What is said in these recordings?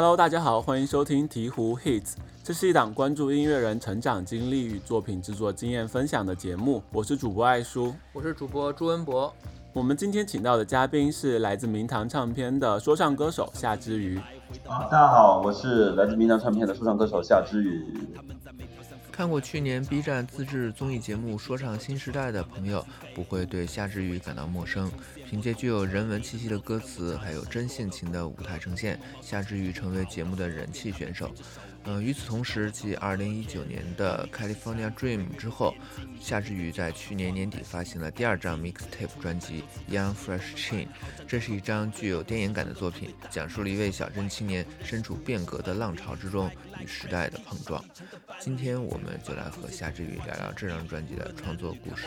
Hello，大家好，欢迎收听鹈鹕 Hits，这是一档关注音乐人成长经历与作品制作经验分享的节目。我是主播艾叔，我是主播朱文博。我们今天请到的嘉宾是来自明堂唱片的说唱歌手夏之瑜。啊，大家好，我是来自明堂唱片的说唱歌手夏之瑜。看过去年 B 站自制综艺节目《说唱新时代》的朋友，不会对夏之瑜感到陌生。凭借具有人文气息的歌词，还有真性情的舞台呈现，夏之瑜成为节目的人气选手。嗯，与此同时，继2019年的《California Dream》之后，夏之瑜在去年年底发行了第二张 mixtape 专辑《Young Fresh Chain》。这是一张具有电影感的作品，讲述了一位小镇青年身处变革的浪潮之中与时代的碰撞。今天，我们就来和夏之瑜聊聊这张专辑的创作故事。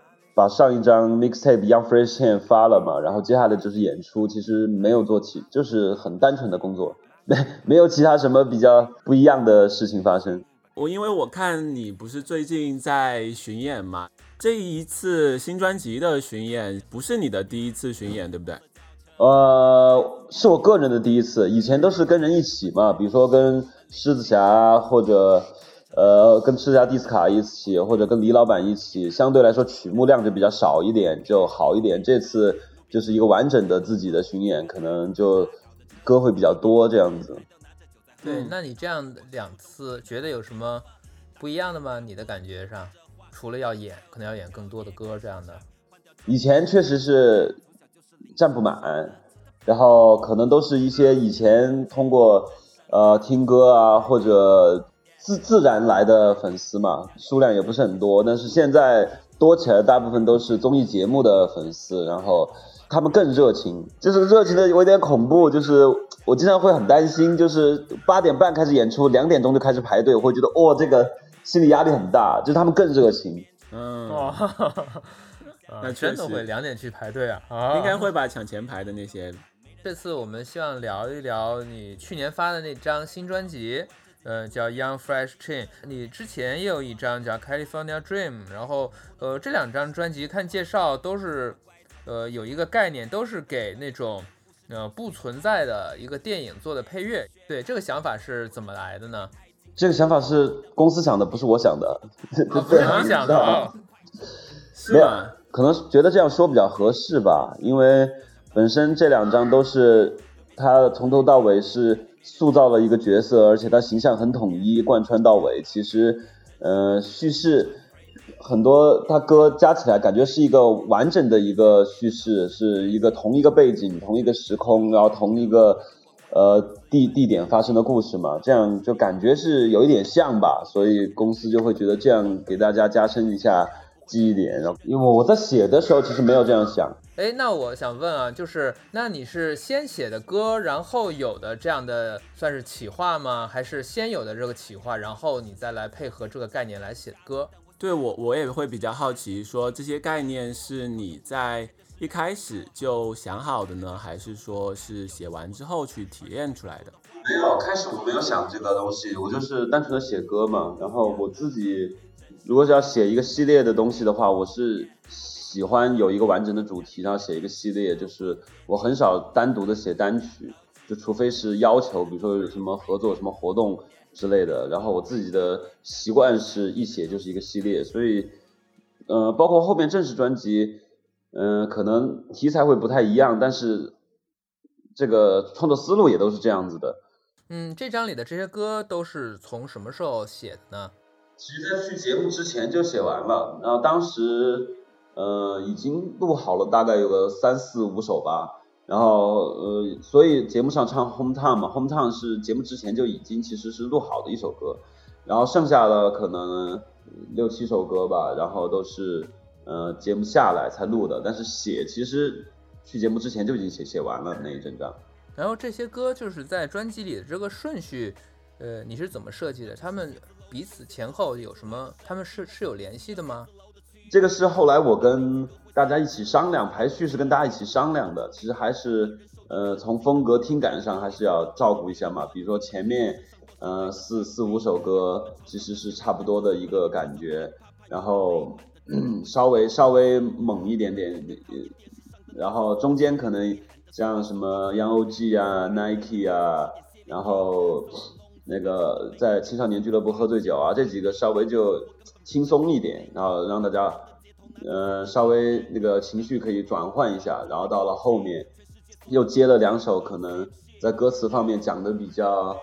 把上一张 mixtape Young Fresh Chain 发了嘛，然后接下来就是演出。其实没有做起，就是很单纯的工作，没 没有其他什么比较不一样的事情发生。我因为我看你不是最近在巡演嘛，这一次新专辑的巡演不是你的第一次巡演，对不对？呃，是我个人的第一次，以前都是跟人一起嘛，比如说跟狮子侠或者呃跟赤家迪斯卡一起，或者跟李老板一起，相对来说曲目量就比较少一点，就好一点。这次就是一个完整的自己的巡演，可能就歌会比较多这样子。对，那你这样两次觉得有什么不一样的吗？你的感觉上，除了要演，可能要演更多的歌这样的。以前确实是站不满，然后可能都是一些以前通过呃听歌啊或者自自然来的粉丝嘛，数量也不是很多。但是现在多起来，大部分都是综艺节目的粉丝，然后。他们更热情，就是热情的有点恐怖，就是我经常会很担心，就是八点半开始演出，两点钟就开始排队，我会觉得哦，这个心理压力很大。就是他们更热情，嗯，那真的会两点去排队啊？应该会把抢前排的那些。这次我们希望聊一聊你去年发的那张新专辑，呃，叫 Young Fresh Chain。你之前也有一张叫 California Dream，然后呃，这两张专辑看介绍都是。呃，有一个概念，都是给那种呃不存在的一个电影做的配乐。对，这个想法是怎么来的呢？这个想法是公司想的，不是我想的。不是你想的，是吗？可能觉得这样说比较合适吧，因为本身这两张都是他从头到尾是塑造了一个角色，而且他形象很统一，贯穿到尾。其实，呃，叙事。很多他歌加起来，感觉是一个完整的一个叙事，是一个同一个背景、同一个时空，然后同一个呃地地点发生的故事嘛，这样就感觉是有一点像吧，所以公司就会觉得这样给大家加深一下记忆点。然后，因为我在写的时候其实没有这样想。哎，那我想问啊，就是那你是先写的歌，然后有的这样的算是企划吗？还是先有的这个企划，然后你再来配合这个概念来写歌？对我，我也会比较好奇，说这些概念是你在一开始就想好的呢，还是说是写完之后去提炼出来的？没有，开始我没有想这个东西，我就是单纯的写歌嘛。然后我自己如果是要写一个系列的东西的话，我是喜欢有一个完整的主题，然后写一个系列。就是我很少单独的写单曲，就除非是要求，比如说有什么合作、什么活动。之类的，然后我自己的习惯是一写就是一个系列，所以，呃，包括后面正式专辑，嗯，可能题材会不太一样，但是这个创作思路也都是这样子的。嗯，这张里的这些歌都是从什么时候写的呢？其实，在去节目之前就写完了，然后当时，呃，已经录好了大概有个三四五首吧。然后呃，所以节目上唱 Home Town 嘛，Home Town 是节目之前就已经其实是录好的一首歌，然后剩下的可能六七首歌吧，然后都是呃节目下来才录的，但是写其实去节目之前就已经写写完了那一整张。然后这些歌就是在专辑里的这个顺序，呃，你是怎么设计的？他们彼此前后有什么？他们是是有联系的吗？这个是后来我跟大家一起商量排序，是跟大家一起商量的。其实还是呃，从风格听感上还是要照顾一下嘛。比如说前面呃四四五首歌其实是差不多的一个感觉，然后稍微稍微猛一点点，然后中间可能像什么 Young OG 啊、Nike 啊，然后。那个在青少年俱乐部喝醉酒啊，这几个稍微就轻松一点，然后让大家，呃，稍微那个情绪可以转换一下，然后到了后面又接了两首，可能在歌词方面讲的比较，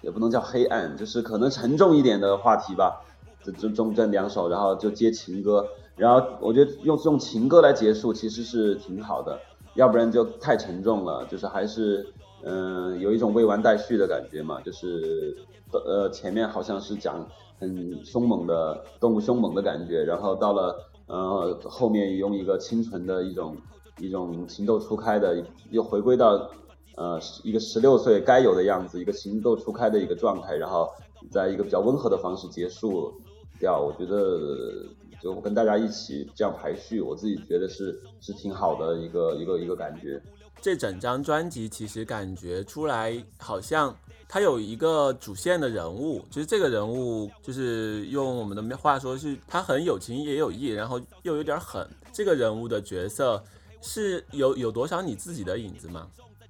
也不能叫黑暗，就是可能沉重一点的话题吧。这这中这两首，然后就接情歌，然后我觉得用用情歌来结束其实是挺好的，要不然就太沉重了，就是还是。嗯，有一种未完待续的感觉嘛，就是呃前面好像是讲很凶猛的动物凶猛的感觉，然后到了呃后面用一个清纯的一种一种情窦初开的，又回归到呃一个十六岁该有的样子，一个情窦初开的一个状态，然后在一个比较温和的方式结束掉。我觉得就跟大家一起这样排序，我自己觉得是是挺好的一个一个一个感觉。这整张专辑其实感觉出来，好像它有一个主线的人物，就是这个人物，就是用我们的话说，是他很有情也有义，然后又有点狠。这个人物的角色是有有多少你自己的影子吗？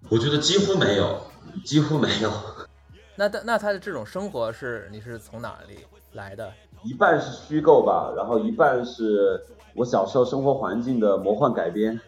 我觉得几乎没有，几乎没有。那他那他的这种生活是你是从哪里来的？一半是虚构吧，然后一半是我小时候生活环境的魔幻改编。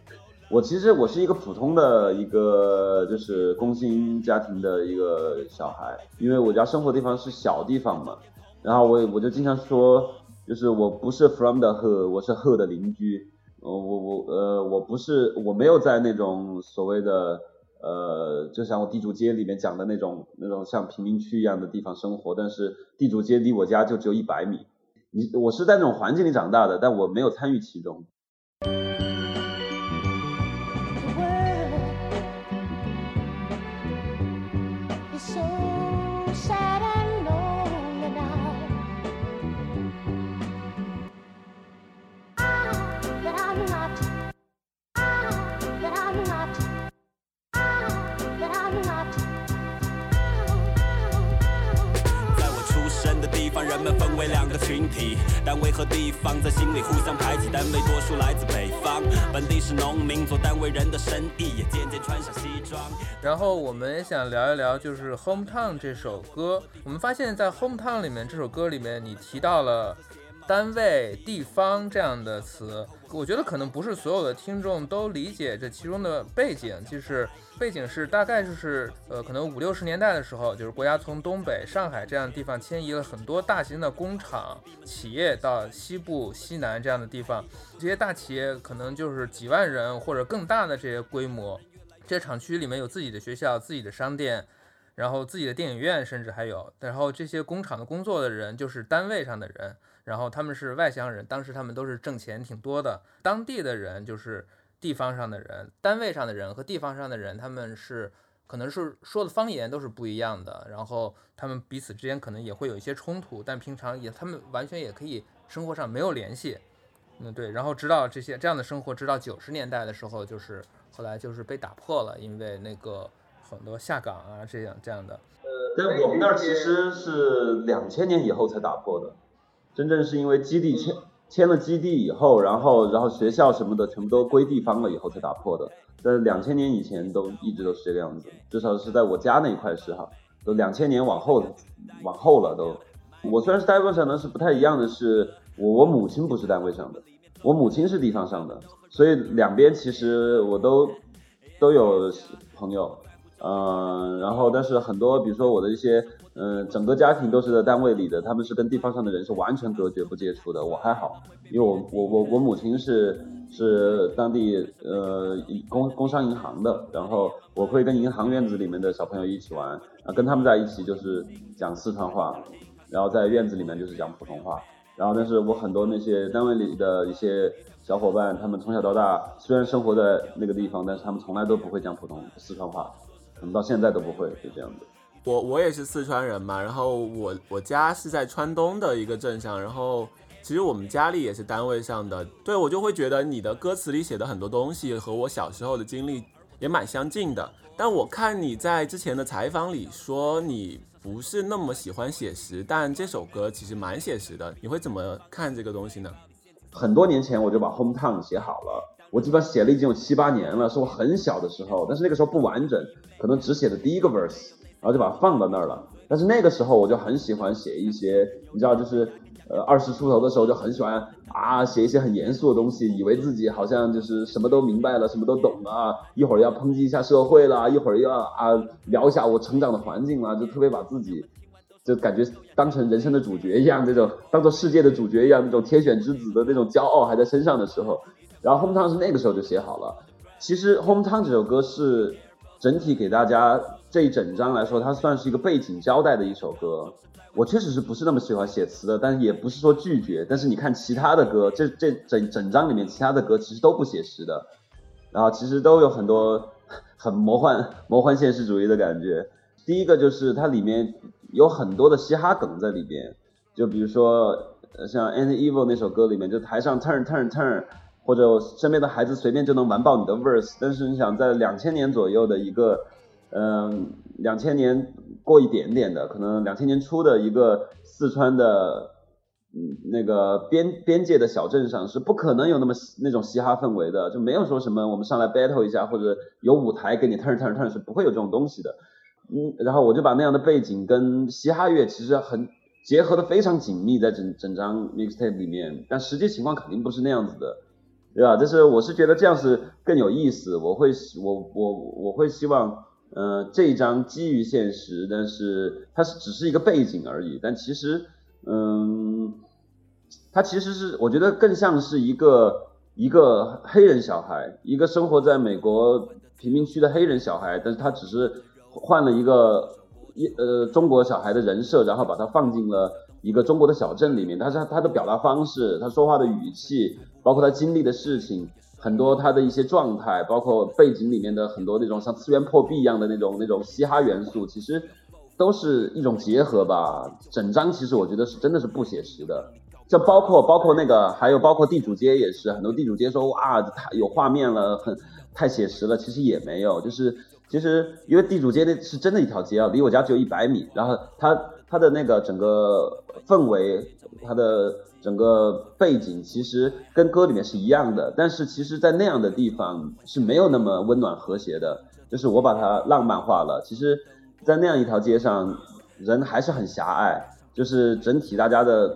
我其实我是一个普通的一个就是工薪家庭的一个小孩，因为我家生活地方是小地方嘛，然后我我就经常说，就是我不是 from the hood，我是 hood 的邻居，我我我呃我不是我没有在那种所谓的呃就像我地主街里面讲的那种那种像贫民区一样的地方生活，但是地主街离我家就只有一百米，你我是在那种环境里长大的，但我没有参与其中。群体单位和地方在心里互相排挤，单位多数来自北方，本地是农民，做单位人的生意也渐渐穿上西装。然后我们也想聊一聊，就是《Hometown》这首歌。我们发现，在《Hometown》里面这首歌里面，你提到了单位、地方这样的词。我觉得可能不是所有的听众都理解这其中的背景，就是背景是大概就是呃，可能五六十年代的时候，就是国家从东北、上海这样的地方迁移了很多大型的工厂、企业到西部、西南这样的地方，这些大企业可能就是几万人或者更大的这些规模，这些厂区里面有自己的学校、自己的商店，然后自己的电影院，甚至还有，然后这些工厂的工作的人就是单位上的人。然后他们是外乡人，当时他们都是挣钱挺多的。当地的人就是地方上的人，单位上的人和地方上的人，他们是可能是说的方言都是不一样的。然后他们彼此之间可能也会有一些冲突，但平常也他们完全也可以生活上没有联系。嗯，对。然后直到这些这样的生活，直到九十年代的时候，就是后来就是被打破了，因为那个很多下岗啊这样这样的。呃，但我们那儿其实是两千年以后才打破的。真正是因为基地迁迁了基地以后，然后然后学校什么的全部都归地方了以后才打破的。在两千年以前都一直都是这个样子，至少是在我家那一块是哈，都两千年往后往后了都。我虽然是单位上的，是不太一样的是，我我母亲不是单位上的，我母亲是地方上的，所以两边其实我都都有朋友，嗯，然后但是很多比如说我的一些。嗯，整个家庭都是在单位里的，他们是跟地方上的人是完全隔绝不接触的。我还好，因为我我我我母亲是是当地呃工工商银行的，然后我会跟银行院子里面的小朋友一起玩，啊，跟他们在一起就是讲四川话，然后在院子里面就是讲普通话，然后但是我很多那些单位里的一些小伙伴，他们从小到大虽然生活在那个地方，但是他们从来都不会讲普通四川话，可能到现在都不会，是这样子。我我也是四川人嘛，然后我我家是在川东的一个镇上，然后其实我们家里也是单位上的，对我就会觉得你的歌词里写的很多东西和我小时候的经历也蛮相近的。但我看你在之前的采访里说你不是那么喜欢写实，但这首歌其实蛮写实的，你会怎么看这个东西呢？很多年前我就把《Home Town》写好了，我基本上写了已经有七八年了，是我很小的时候，但是那个时候不完整，可能只写的第一个 verse。然后就把它放到那儿了。但是那个时候我就很喜欢写一些，你知道，就是呃二十出头的时候就很喜欢啊写一些很严肃的东西，以为自己好像就是什么都明白了，什么都懂了。一会儿要抨击一下社会啦，一会儿要啊聊一下我成长的环境啦，就特别把自己就感觉当成人生的主角一样，那种当做世界的主角一样，那种天选之子的那种骄傲还在身上的时候。然后《Home Town》是那个时候就写好了。其实《Home Town》这首歌是整体给大家。这一整张来说，它算是一个背景交代的一首歌。我确实是不是那么喜欢写词的，但是也不是说拒绝。但是你看其他的歌，这这整整张里面其他的歌其实都不写实的，然后其实都有很多很魔幻、魔幻现实主义的感觉。第一个就是它里面有很多的嘻哈梗在里边，就比如说像《An Evil》那首歌里面，就台上 turn turn turn，或者身边的孩子随便就能完爆你的 verse。但是你想在两千年左右的一个。嗯，两千年过一点点的，可能两千年初的一个四川的，嗯，那个边边界的小镇上是不可能有那么那种嘻哈氛围的，就没有说什么我们上来 battle 一下或者有舞台给你 turn turn turn 是不会有这种东西的。嗯，然后我就把那样的背景跟嘻哈乐其实很结合的非常紧密在整整张 mixtape 里面，但实际情况肯定不是那样子的，对吧？就是我是觉得这样是更有意思，我会我我我会希望。呃，这一章基于现实，但是它是只是一个背景而已。但其实，嗯，它其实是我觉得更像是一个一个黑人小孩，一个生活在美国贫民区的黑人小孩，但是他只是换了一个一呃中国小孩的人设，然后把它放进了一个中国的小镇里面。但是他的表达方式，他说话的语气，包括他经历的事情。很多他的一些状态，包括背景里面的很多那种像次元破壁一样的那种那种嘻哈元素，其实都是一种结合吧。整张其实我觉得是真的是不写实的，就包括包括那个还有包括地主街也是，很多地主街说哇太有画面了，很太写实了，其实也没有，就是其实因为地主街那是真的一条街啊，离我家只有一百米，然后它它的那个整个氛围，它的。整个背景其实跟歌里面是一样的，但是其实，在那样的地方是没有那么温暖和谐的。就是我把它浪漫化了。其实，在那样一条街上，人还是很狭隘，就是整体大家的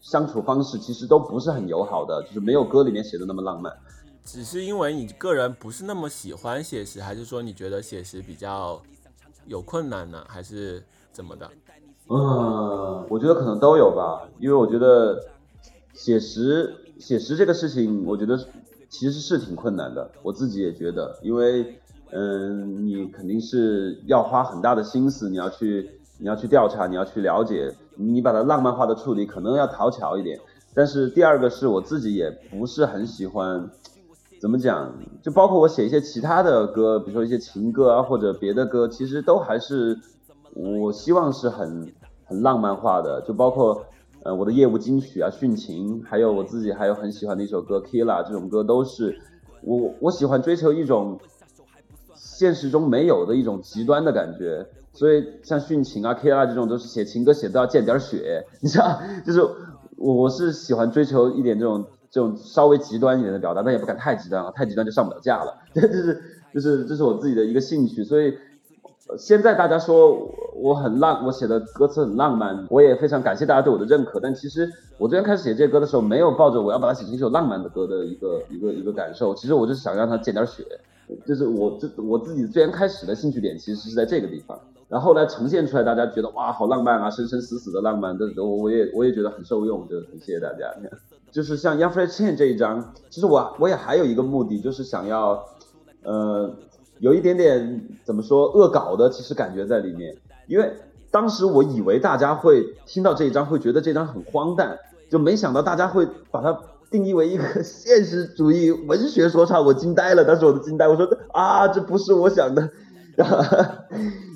相处方式其实都不是很友好的，就是没有歌里面写的那么浪漫。只是因为你个人不是那么喜欢写实，还是说你觉得写实比较有困难呢，还是怎么的？嗯，我觉得可能都有吧，因为我觉得写实写实这个事情，我觉得其实是挺困难的。我自己也觉得，因为嗯，你肯定是要花很大的心思，你要去你要去调查，你要去了解，你把它浪漫化的处理可能要讨巧一点。但是第二个是我自己也不是很喜欢，怎么讲？就包括我写一些其他的歌，比如说一些情歌啊或者别的歌，其实都还是。我希望是很很浪漫化的，就包括呃我的业务金曲啊，殉情，还有我自己还有很喜欢的一首歌《Killa》，这种歌都是我我喜欢追求一种现实中没有的一种极端的感觉，所以像殉情啊、Killa 这种都是写情歌写都要见点血，你知道，就是我我是喜欢追求一点这种这种稍微极端一点的表达，但也不敢太极端啊，太极端就上不了架了，这 是就是这是我自己的一个兴趣，所以。现在大家说我很浪，我写的歌词很浪漫，我也非常感谢大家对我的认可。但其实我最先开始写这些歌的时候，没有抱着我要把它写成一首浪漫的歌的一个一个一个感受。其实我就是想让它见点血，就是我这我自己最先开始的兴趣点其实是在这个地方。然后后来呈现出来，大家觉得哇好浪漫啊，生生死死的浪漫，这我我也我也觉得很受用，就很谢谢大家。就是像 Young Fresh Chain 这一张，其实我我也还有一个目的，就是想要呃。有一点点怎么说恶搞的，其实感觉在里面，因为当时我以为大家会听到这一章会觉得这张很荒诞，就没想到大家会把它定义为一个现实主义文学说唱，我惊呆了，当时我都惊呆，我说啊，这不是我想的，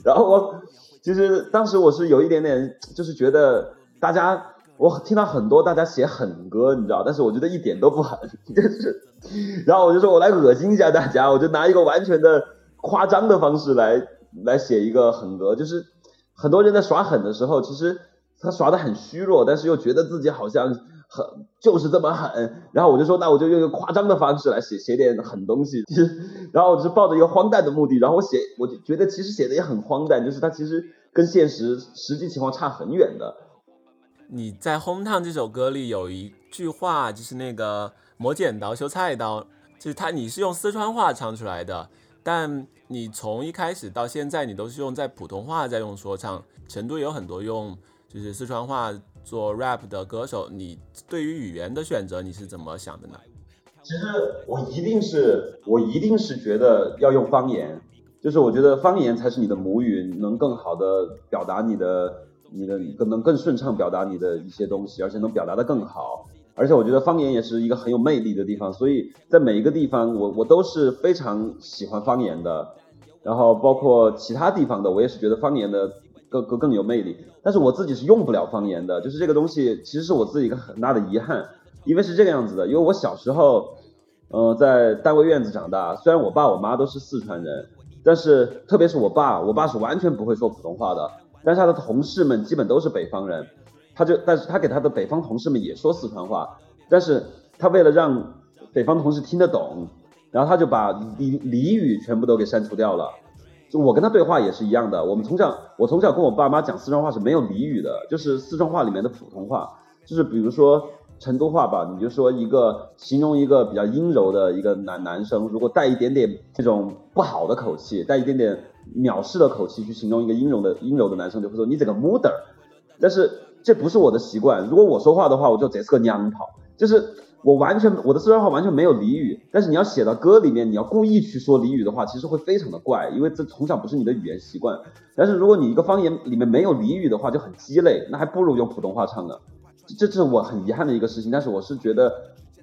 然后我。其实当时我是有一点点，就是觉得大家，我听到很多大家写狠歌，你知道，但是我觉得一点都不狠，就是，然后我就说我来恶心一下大家，我就拿一个完全的夸张的方式来来写一个狠歌，就是很多人在耍狠的时候，其实他耍的很虚弱，但是又觉得自己好像。很就是这么狠，然后我就说，那我就用一个夸张的方式来写写点狠东西。其 实，然后我是抱着一个荒诞的目的，然后我写，我就觉得其实写的也很荒诞，就是它其实跟现实实际情况差很远的。你在《Home Town》这首歌里有一句话，就是那个磨剪刀修菜刀，就是他你是用四川话唱出来的，但你从一开始到现在，你都是用在普通话在用说唱，成都有很多用就是四川话。做 rap 的歌手，你对于语言的选择你是怎么想的呢？其实我一定是，我一定是觉得要用方言，就是我觉得方言才是你的母语，能更好的表达你的、你的更能更顺畅表达你的一些东西，而且能表达的更好。而且我觉得方言也是一个很有魅力的地方，所以在每一个地方，我我都是非常喜欢方言的。然后包括其他地方的，我也是觉得方言的。更更更有魅力，但是我自己是用不了方言的，就是这个东西其实是我自己一个很大的遗憾，因为是这个样子的，因为我小时候，呃，在单位院子长大，虽然我爸我妈都是四川人，但是特别是我爸，我爸是完全不会说普通话的，但是他的同事们基本都是北方人，他就但是他给他的北方同事们也说四川话，但是他为了让北方同事听得懂，然后他就把俚俚语全部都给删除掉了。就我跟他对话也是一样的，我们从小我从小跟我爸妈讲四川话是没有俚语的，就是四川话里面的普通话，就是比如说成都话吧，你就说一个形容一个比较阴柔的一个男男生，如果带一点点这种不好的口气，带一点点藐视的口气去形容一个阴柔的阴柔的男生，就会说你这个 mother，但是这不是我的习惯，如果我说话的话，我就这是个娘炮，就是。我完全我的四川话完全没有俚语，但是你要写到歌里面，你要故意去说俚语的话，其实会非常的怪，因为这从小不是你的语言习惯。但是如果你一个方言里面没有俚语的话，就很鸡肋，那还不如用普通话唱呢。这这是我很遗憾的一个事情。但是我是觉得，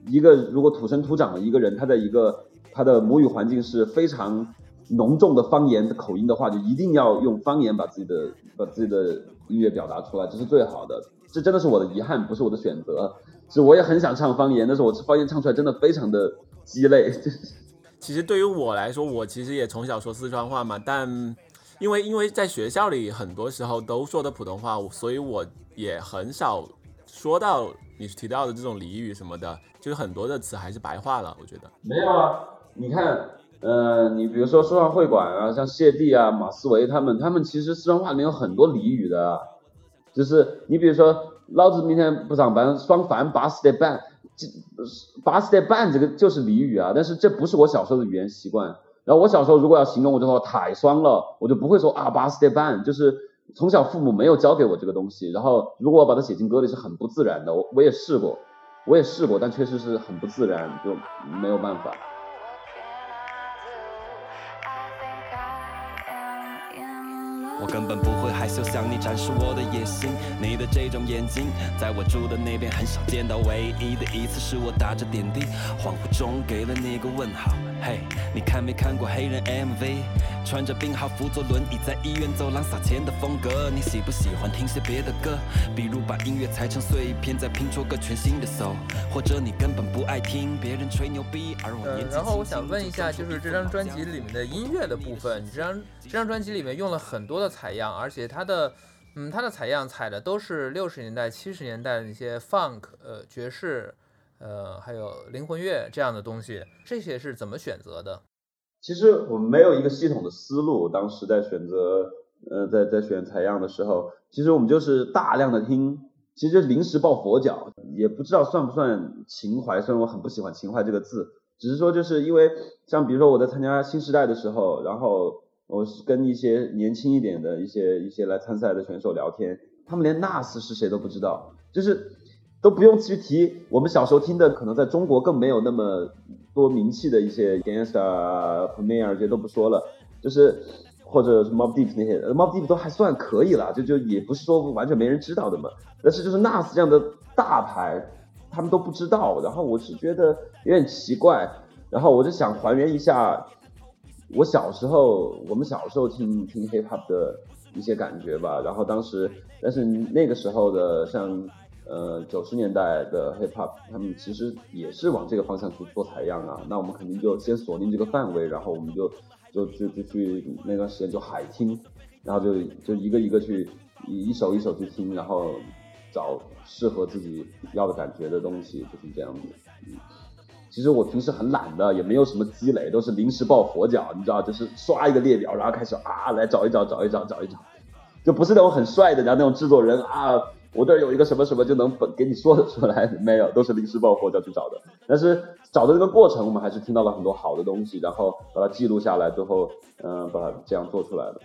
一个如果土生土长的一个人，他在一个他的母语环境是非常浓重的方言的口音的话，就一定要用方言把自己的把自己的音乐表达出来，这是最好的。这真的是我的遗憾，不是我的选择。其实我也很想唱方言，但是我方言唱出来真的非常的鸡肋。其实对于我来说，我其实也从小说四川话嘛，但因为因为在学校里很多时候都说的普通话，所以我也很少说到你提到的这种俚语什么的，就是很多的词还是白话了。我觉得没有啊，你看，呃，你比如说说唱会馆啊，像谢帝啊、马思唯他们，他们其实四川话里面有很多俚语的，就是你比如说。老子明天不上班，爽饭八十点半，这八十点半这个就是俚语啊，但是这不是我小时候的语言习惯。然后我小时候如果要形容我就说太爽了，我就不会说啊八十点半，就是从小父母没有教给我这个东西。然后如果我把它写进歌里是很不自然的，我我也试过，我也试过，但确实是很不自然，就没有办法。我根本不会害羞向你展示我的野心，你的这种眼睛，在我住的那边很少见到。唯一的一次是我打着点滴，恍惚中给了你个问号。嘿，你看没看过黑人 MV？穿着病号服坐轮椅在医院走廊撒钱的风格。你喜不喜欢听些别的歌？比如把音乐裁成碎片再拼出个全新的 soul，或者你根本不爱听别人吹牛逼，而我年纪然后我想问一下，就是这张专辑里面的音乐的部分，你这张这张专辑里面用了很多的的采样，而且它的嗯它的采样采的都是六十年代七十年代的一些 funk 呃爵士。呃，还有灵魂乐这样的东西，这些是怎么选择的？其实我们没有一个系统的思路，当时在选择，呃，在在选采样的时候，其实我们就是大量的听，其实就临时抱佛脚，也不知道算不算情怀。虽然我很不喜欢“情怀”这个字，只是说就是因为像比如说我在参加新时代的时候，然后我是跟一些年轻一点的一些一些来参赛的选手聊天，他们连 Nas 是谁都不知道，就是。都不用去提，我们小时候听的，可能在中国更没有那么多名气的一些 Gangsta、Premier 这些都不说了，就是或者是 Mob Deep 那些，Mob Deep 都还算可以了，就就也不是说完全没人知道的嘛。但是就是 Nas 这样的大牌，他们都不知道。然后我是觉得有点奇怪，然后我就想还原一下我小时候，我们小时候听听 Hip Hop 的一些感觉吧。然后当时，但是那个时候的像呃九十年代的 hip hop，他们其实也是往这个方向去做采样啊。那我们肯定就先锁定这个范围，然后我们就就就就去那段时间就海听，然后就就一个一个去一首一首去听，然后找适合自己要的感觉的东西，就是这样子。嗯。其实我平时很懒的，也没有什么积累，都是临时抱佛脚，你知道，就是刷一个列表，然后开始啊来找一找，找一找，找一找，就不是那种很帅的，然后那种制作人啊，我这儿有一个什么什么就能本给你说得出来，没有，都是临时抱佛脚去找的。但是找的这个过程，我们还是听到了很多好的东西，然后把它记录下来，最后嗯把它这样做出来的。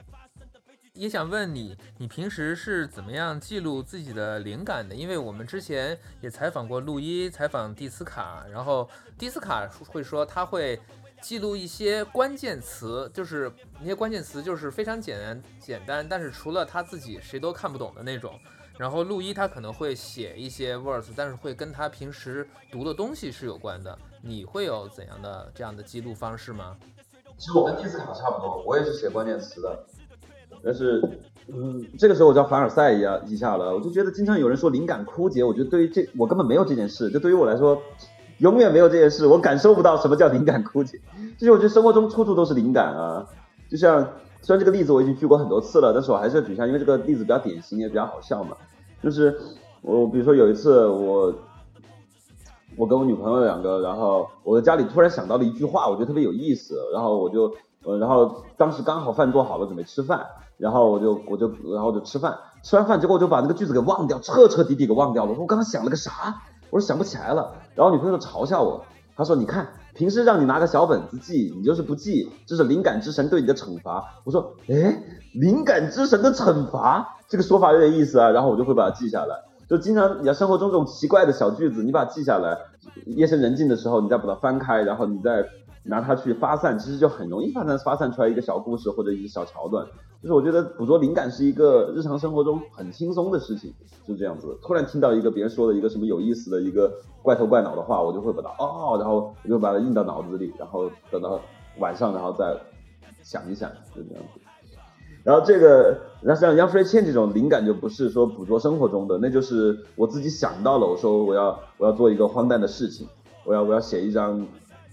也想问你，你平时是怎么样记录自己的灵感的？因为我们之前也采访过陆一，采访蒂斯卡，然后蒂斯卡会说他会记录一些关键词，就是那些关键词就是非常简单简单，但是除了他自己谁都看不懂的那种。然后陆一他可能会写一些 words，但是会跟他平时读的东西是有关的。你会有怎样的这样的记录方式吗？其实我跟蒂斯卡差不多，我也是写关键词的。但是，嗯，这个时候我就要凡尔赛一样一下了。我就觉得经常有人说灵感枯竭，我觉得对于这我根本没有这件事。就对于我来说，永远没有这件事，我感受不到什么叫灵感枯竭。就是我觉得生活中处处都是灵感啊。就像虽然这个例子我已经举过很多次了，但是我还是要举一下，因为这个例子比较典型，也比较好笑嘛。就是我比如说有一次我我跟我女朋友两个，然后我在家里突然想到了一句话，我觉得特别有意思，然后我就呃，然后当时刚好饭做好了，准备吃饭。然后我就我就然后就吃饭，吃完饭之后我就把那个句子给忘掉，彻彻底底给忘掉了。我说我刚刚想了个啥？我说想不起来了。然后女朋友就嘲笑我，她说你看平时让你拿个小本子记，你就是不记，这是灵感之神对你的惩罚。我说哎，灵感之神的惩罚这个说法有点意思啊。然后我就会把它记下来，就经常你要生活中这种奇怪的小句子，你把它记下来，夜深人静的时候，你再把它翻开，然后你再拿它去发散，其实就很容易发散发散出来一个小故事或者一个小桥段。就是我觉得捕捉灵感是一个日常生活中很轻松的事情，就这样子。突然听到一个别人说的一个什么有意思的一个怪头怪脑的话，我就会把它哦，然后我就把它印到脑子里，然后等到晚上，然后再想一想，就这样子。然后这个，那像杨 free 倩这种灵感就不是说捕捉生活中的，那就是我自己想到了，我说我要我要做一个荒诞的事情，我要我要写一张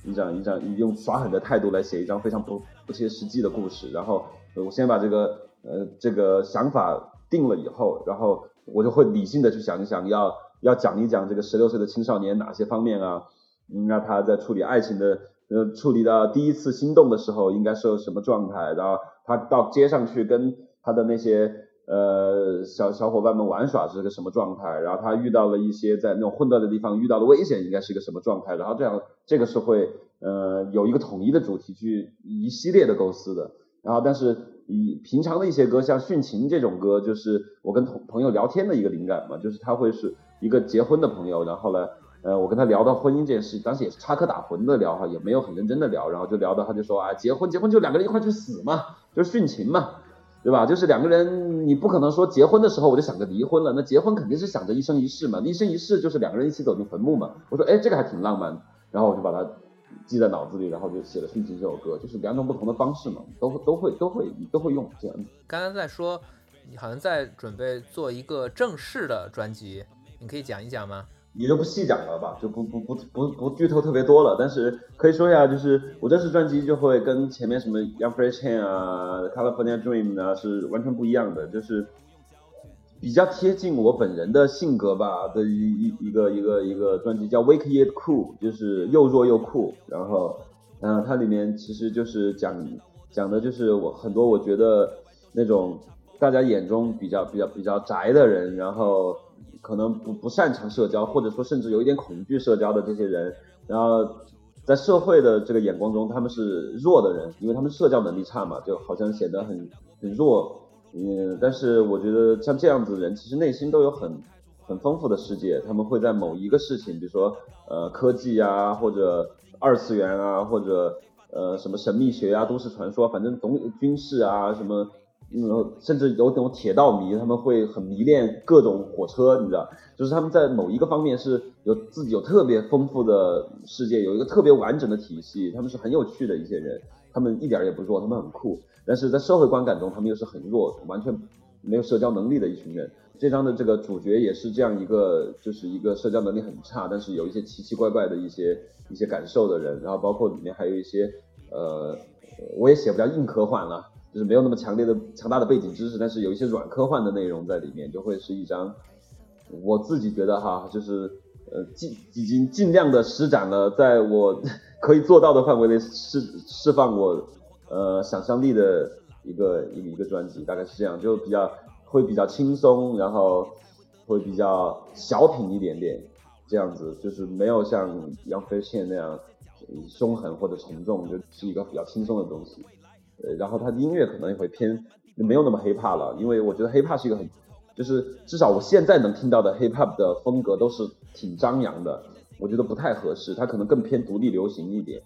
一张一张用耍狠的态度来写一张非常不不切实际的故事，然后。我先把这个呃这个想法定了以后，然后我就会理性的去想一想，要要讲一讲这个十六岁的青少年哪些方面啊？嗯，那他在处理爱情的呃处理到第一次心动的时候应该是什么状态？然后他到街上去跟他的那些呃小小伙伴们玩耍是个什么状态？然后他遇到了一些在那种混乱的地方遇到的危险应该是一个什么状态？然后这样这个是会呃有一个统一的主题去一系列的构思的。然后，但是以平常的一些歌，像殉情这种歌，就是我跟同朋友聊天的一个灵感嘛，就是他会是一个结婚的朋友，然后呢，呃，我跟他聊到婚姻这件事，当时也是插科打诨的聊哈，也没有很认真的聊，然后就聊到他就说啊，结婚结婚就两个人一块去死嘛，就是殉情嘛，对吧？就是两个人，你不可能说结婚的时候我就想着离婚了，那结婚肯定是想着一生一世嘛，一生一世就是两个人一起走进坟墓嘛。我说哎，这个还挺浪漫，然后我就把它。记在脑子里，然后就写了《殉情》这首歌，就是两种不同的方式嘛，都都会都会都会用这样。刚刚在说，你好像在准备做一个正式的专辑，你可以讲一讲吗？你就不细讲了吧，就不不不不不剧透特别多了，但是可以说一下，就是我这次专辑就会跟前面什么《Young Fresh Chain》啊，《California Dream》啊是完全不一样的，就是。比较贴近我本人的性格吧的一一一个一个一个专辑叫 Wake Yet Cool，就是又弱又酷。然后，嗯，它里面其实就是讲讲的就是我很多我觉得那种大家眼中比较比较比较宅的人，然后可能不不擅长社交，或者说甚至有一点恐惧社交的这些人，然后在社会的这个眼光中他们是弱的人，因为他们社交能力差嘛，就好像显得很很弱。嗯，但是我觉得像这样子的人，其实内心都有很很丰富的世界。他们会在某一个事情，比如说呃科技啊，或者二次元啊，或者呃什么神秘学啊、都市传说，反正总军事啊什么，嗯，甚至有种铁道迷，他们会很迷恋各种火车，你知道，就是他们在某一个方面是有自己有特别丰富的世界，有一个特别完整的体系，他们是很有趣的一些人。他们一点也不弱，他们很酷，但是在社会观感中，他们又是很弱，完全没有社交能力的一群人。这张的这个主角也是这样一个，就是一个社交能力很差，但是有一些奇奇怪怪的一些一些感受的人。然后包括里面还有一些，呃，我也写不了硬科幻了，就是没有那么强烈的强大的背景知识，但是有一些软科幻的内容在里面，就会是一张，我自己觉得哈，就是呃尽已经尽量的施展了在我 可以做到的范围内释释放我呃想象力的一个一个一个专辑，大概是这样，就比较。会比较轻松，然后会比较小品一点点，这样子就是没有像杨飞倩那样凶狠或者沉重，就是一个比较轻松的东西。呃，然后他的音乐可能也会偏没有那么 hip hop 了，因为我觉得 hip hop 是一个很，就是至少我现在能听到的 hip hop 的风格都是挺张扬的，我觉得不太合适，它可能更偏独立流行一点。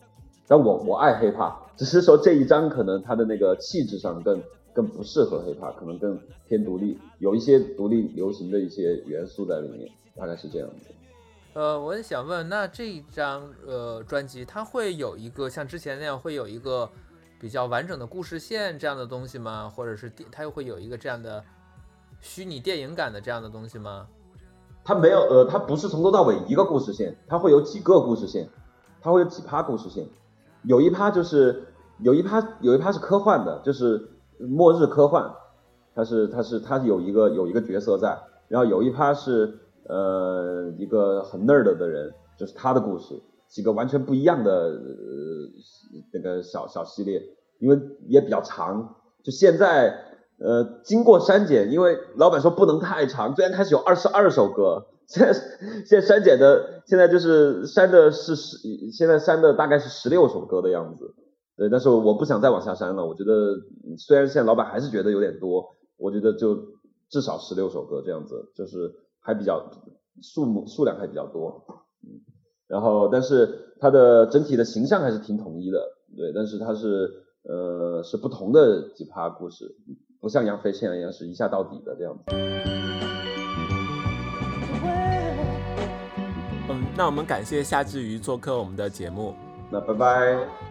但我我爱 hip hop，只是说这一张可能它的那个气质上更。更不适合 hiphop，可能更偏独立，有一些独立流行的一些元素在里面，大概是这样子。呃，我也想问，那这一张呃专辑，它会有一个像之前那样会有一个比较完整的故事线这样的东西吗？或者是电它又会有一个这样的虚拟电影感的这样的东西吗？它没有，呃，它不是从头到尾一个故事线，它会有几个故事线，它会有几趴故事线，有一趴就是有一趴有一趴是科幻的，就是。末日科幻，它是它是它有一个有一个角色在，然后有一趴是呃一个很 nerd 的人，就是他的故事，几个完全不一样的那个小小系列，因为也比较长，就现在呃经过删减，因为老板说不能太长，最然开始有二十二首歌，现在现在删减的现在就是删的是十，现在删的大概是十六首歌的样子。对，但是我不想再往下删了。我觉得虽然现在老板还是觉得有点多，我觉得就至少十六首歌这样子，就是还比较数目数量还比较多。然后但是它的整体的形象还是挺统一的。对，但是它是呃是不同的几趴故事，不像杨飞现在一样是一下到底的这样子。嗯，那我们感谢夏志瑜做客我们的节目。那拜拜。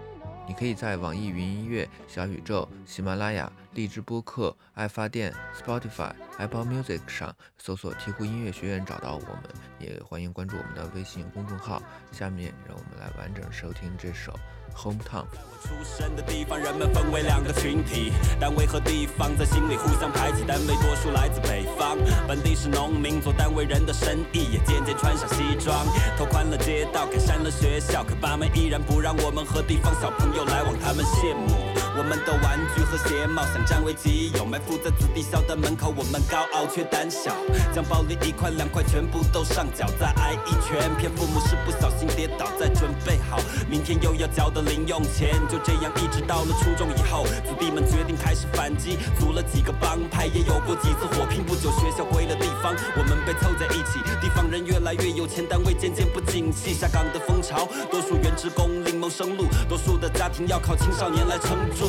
你可以在网易云音乐、小宇宙、喜马拉雅、荔枝播客、爱发电、Spotify、Apple Music 上搜索“鹈鹕音乐学院”找到我们，也欢迎关注我们的微信公众号。下面让我们来完整收听这首。hometown。出生的地方，人们分为两个群体，单位和地方在心里互相排挤。单位多数来自北方，本地是农民，做单位人的生意也渐渐穿上西装，拓宽了街道，改善了学校，可爸妈依然不让我们和地方小朋友来往，他们羡慕。我们的玩具和鞋帽想占为己有，埋伏在子弟校的门口。我们高傲却胆小，将暴力一块两块全部都上缴，再挨一拳。骗父母是不小心跌倒，再准备好明天又要交的零用钱。就这样一直到了初中以后，子弟们决定开始反击，组了几个帮派，也有过几次火拼。不久学校归了地方，我们被凑在一起。地方人越来越有钱，单位渐渐不景气。下岗的风潮，多数原职工另谋生路，多数的家庭要靠青少年来撑住。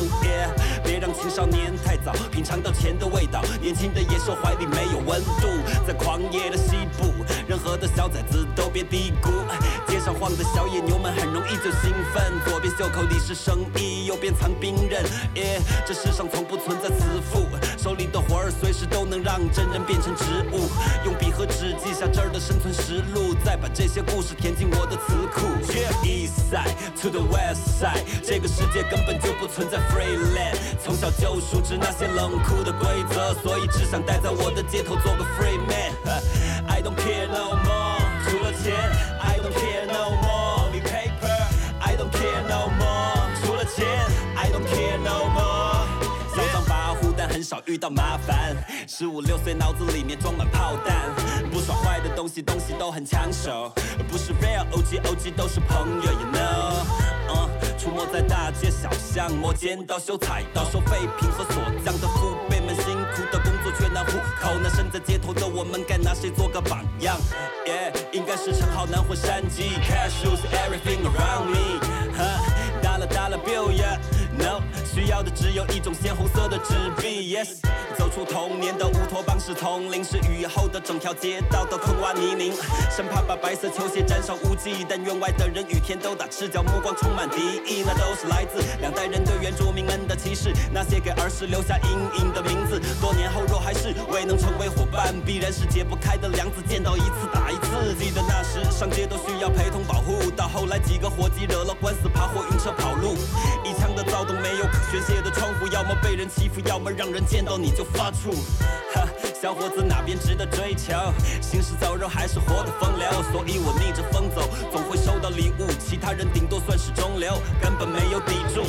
别让青少年太早品尝到钱的味道，年轻的野兽怀里没有温度。在狂野的西部，河的小崽子都别低估。街上晃的小野牛们很容易就兴奋，左边袖口里是生意，右边藏兵刃。耶这世上从不存在慈父，手里的活儿随时都能让真人变成植物。用笔和纸记下这儿的生存实录，再把这些故事填进我的词库。East to the west side，这个世界根本就不存在。Freeland，从小就熟知那些冷酷的规则，所以只想待在我的街头做个 free man。I don't care no more，除了钱。遇到麻烦。十五六岁脑子里面装满炮弹，不耍坏的东西东西都很抢手，不是 real OG OG 都是朋友，you know。出没在大街小巷，磨尖刀、修彩刀、收废品和锁匠的父辈们，辛苦的工作却难糊口。那身在街头的我们，该拿谁做个榜样？Yeah，应该是陈浩南或山鸡。Cash rules everything around me。Dollar dollar bill，yeah 需要。的只有一种鲜红色的纸币。Yes，走出童年的乌托邦是丛林，是雨后的整条街道都坑洼泥泞，生怕把白色球鞋沾上污迹。但院外的人雨天都打赤脚，目光充满敌意，那都是来自两代人对原住民们的歧视。那些给儿时留下阴影的名字，多年后若还是未能成为伙伴，必然是解不开的梁子，见到一次打一次。记得那时上街都需要陪同保护，到后来几个伙计惹了官司，爬货运车跑路。一枪的躁动没有可宣泄的窗户，要么被人欺负，要么让人见到你就发怵。哈，小伙子哪边值得追求？行尸走肉还是活得风流？所以我逆着风走，总会收到礼物。其他人顶多算是中流，根本没有抵住。